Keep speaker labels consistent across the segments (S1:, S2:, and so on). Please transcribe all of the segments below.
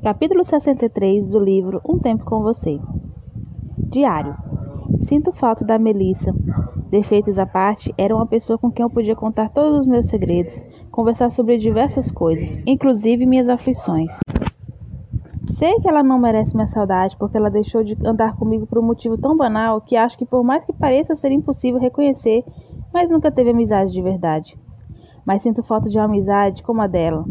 S1: Capítulo 63 do livro Um Tempo com Você. Diário. Sinto falta da Melissa. Defeitos à parte, era uma pessoa com quem eu podia contar todos os meus segredos, conversar sobre diversas coisas, inclusive minhas aflições. Sei que ela não merece minha saudade porque ela deixou de andar comigo por um motivo tão banal que acho que, por mais que pareça ser impossível reconhecer, mas nunca teve amizade de verdade. Mas sinto falta de uma amizade como a dela,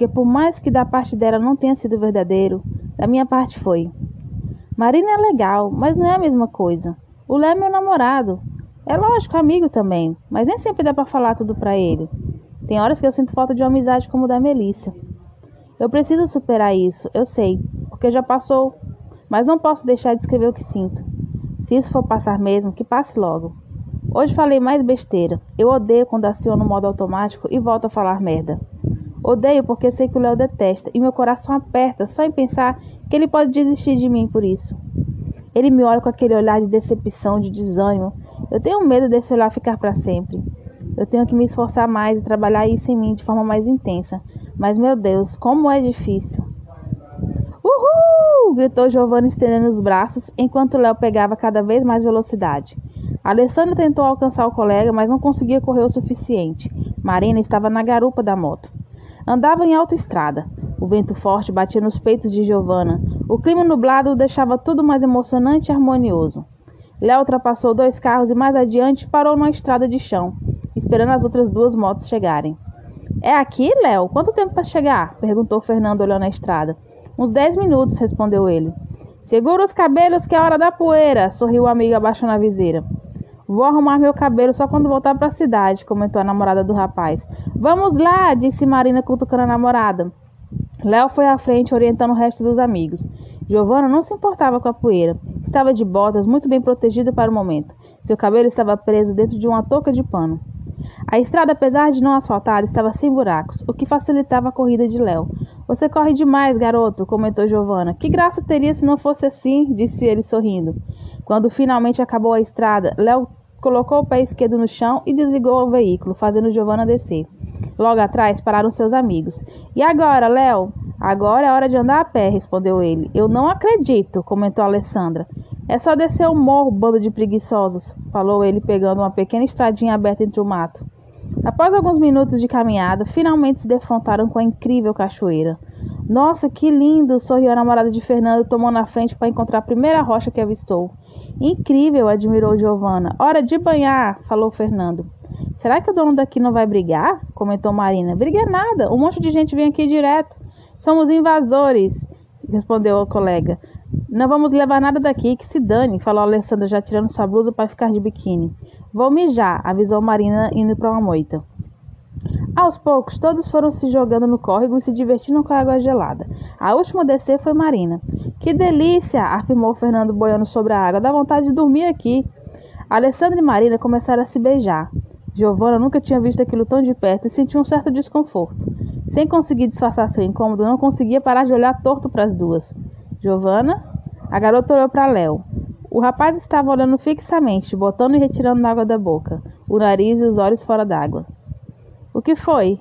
S1: porque por mais que da parte dela não tenha sido verdadeiro, da minha parte foi. Marina é legal, mas não é a mesma coisa. O Léo é meu namorado. É lógico, amigo também, mas nem sempre dá para falar tudo para ele. Tem horas que eu sinto falta de uma amizade como da Melissa. Eu preciso superar isso, eu sei, porque já passou, mas não posso deixar de escrever o que sinto. Se isso for passar mesmo, que passe logo. Hoje falei mais besteira. Eu odeio quando aciono o modo automático e volto a falar merda. Odeio porque sei que o Léo detesta e meu coração aperta só em pensar que ele pode desistir de mim por isso. Ele me olha com aquele olhar de decepção, de desânimo. Eu tenho medo desse olhar ficar para sempre. Eu tenho que me esforçar mais e trabalhar isso em mim de forma mais intensa, mas, meu Deus, como é difícil. Uhul! gritou Giovanna estendendo os braços, enquanto Léo pegava cada vez mais velocidade. Alessandra tentou alcançar o colega, mas não conseguia correr o suficiente. Marina estava na garupa da moto. Andava em alta estrada. O vento forte batia nos peitos de Giovanna. O clima nublado deixava tudo mais emocionante e harmonioso. Léo ultrapassou dois carros e mais adiante parou numa estrada de chão, esperando as outras duas motos chegarem. É aqui, Léo? Quanto tempo para chegar? perguntou Fernando olhando a estrada. Uns dez minutos, respondeu ele. Segura os cabelos que é hora da poeira, sorriu o amigo abaixando a viseira. Vou arrumar meu cabelo só quando voltar para a cidade, comentou a namorada do rapaz. Vamos lá, disse Marina cutucando a namorada. Léo foi à frente, orientando o resto dos amigos. Giovanna não se importava com a poeira. Estava de botas, muito bem protegida para o momento. Seu cabelo estava preso dentro de uma touca de pano. A estrada, apesar de não asfaltada, estava sem buracos, o que facilitava a corrida de Léo. Você corre demais, garoto, comentou Giovanna. Que graça teria se não fosse assim, disse ele sorrindo. Quando finalmente acabou a estrada, Léo colocou o pé esquerdo no chão e desligou o veículo, fazendo Giovanna descer. Logo atrás pararam seus amigos. E agora, Léo? Agora é hora de andar a pé, respondeu ele. Eu não acredito, comentou Alessandra. É só descer o morro, bando de preguiçosos, falou ele, pegando uma pequena estradinha aberta entre o mato. Após alguns minutos de caminhada, finalmente se defrontaram com a incrível cachoeira. Nossa, que lindo! sorriu a namorada de Fernando, tomando na frente para encontrar a primeira rocha que avistou. Incrível! admirou Giovanna. Hora de banhar! falou Fernando. Será que o dono daqui não vai brigar? comentou Marina. Briga nada, um monte de gente vem aqui direto. Somos invasores, respondeu o colega. Não vamos levar nada daqui, que se dane, falou Alessandra já tirando sua blusa para ficar de biquíni. Vou mijar, avisou Marina indo para uma moita. Aos poucos, todos foram se jogando no córrego e se divertindo com a água gelada. A última a descer foi Marina. Que delícia! afirmou Fernando boiando sobre a água. Dá vontade de dormir aqui. Alessandra e Marina começaram a se beijar. Giovanna nunca tinha visto aquilo tão de perto e sentiu um certo desconforto. Sem conseguir disfarçar seu incômodo, não conseguia parar de olhar torto para as duas. Giovanna? A garota olhou para Léo. O rapaz estava olhando fixamente, botando e retirando água da boca, o nariz e os olhos fora d'água. O que foi?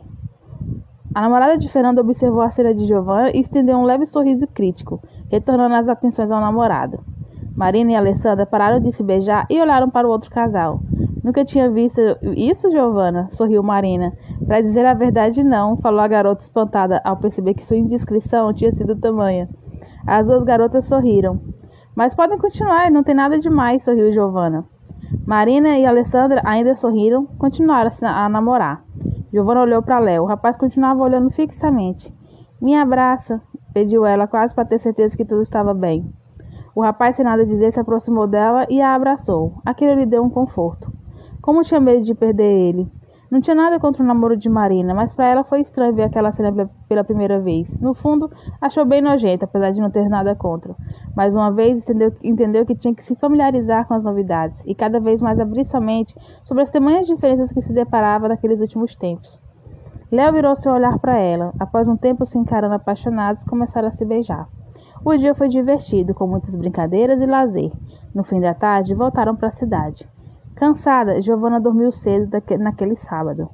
S1: A namorada de Fernando observou a cena de Giovanna e estendeu um leve sorriso crítico, retornando as atenções ao namorado. Marina e Alessandra pararam de se beijar e olharam para o outro casal. Nunca tinha visto isso, Giovanna? sorriu Marina. Para dizer a verdade, não, falou a garota espantada ao perceber que sua indiscrição tinha sido tamanha. As duas garotas sorriram. Mas podem continuar, não tem nada demais, sorriu Giovanna. Marina e Alessandra ainda sorriram, continuaram a namorar. Giovanna olhou para Léo. O rapaz continuava olhando fixamente. Me abraça, pediu ela, quase para ter certeza que tudo estava bem. O rapaz, sem nada dizer, se aproximou dela e a abraçou. Aquilo lhe deu um conforto. Como tinha medo de perder ele. Não tinha nada contra o namoro de Marina, mas para ela foi estranho ver aquela cena pela primeira vez. No fundo, achou bem nojenta, apesar de não ter nada contra. Mais uma vez, entendeu, entendeu que tinha que se familiarizar com as novidades e cada vez mais abrir sua mente sobre as tamanhas diferenças que se deparava naqueles últimos tempos. Léo virou seu olhar para ela. Após um tempo se encarando apaixonados, começaram a se beijar. O dia foi divertido, com muitas brincadeiras e lazer. No fim da tarde, voltaram para a cidade. Cansada, Giovanna dormiu cedo naquele sábado.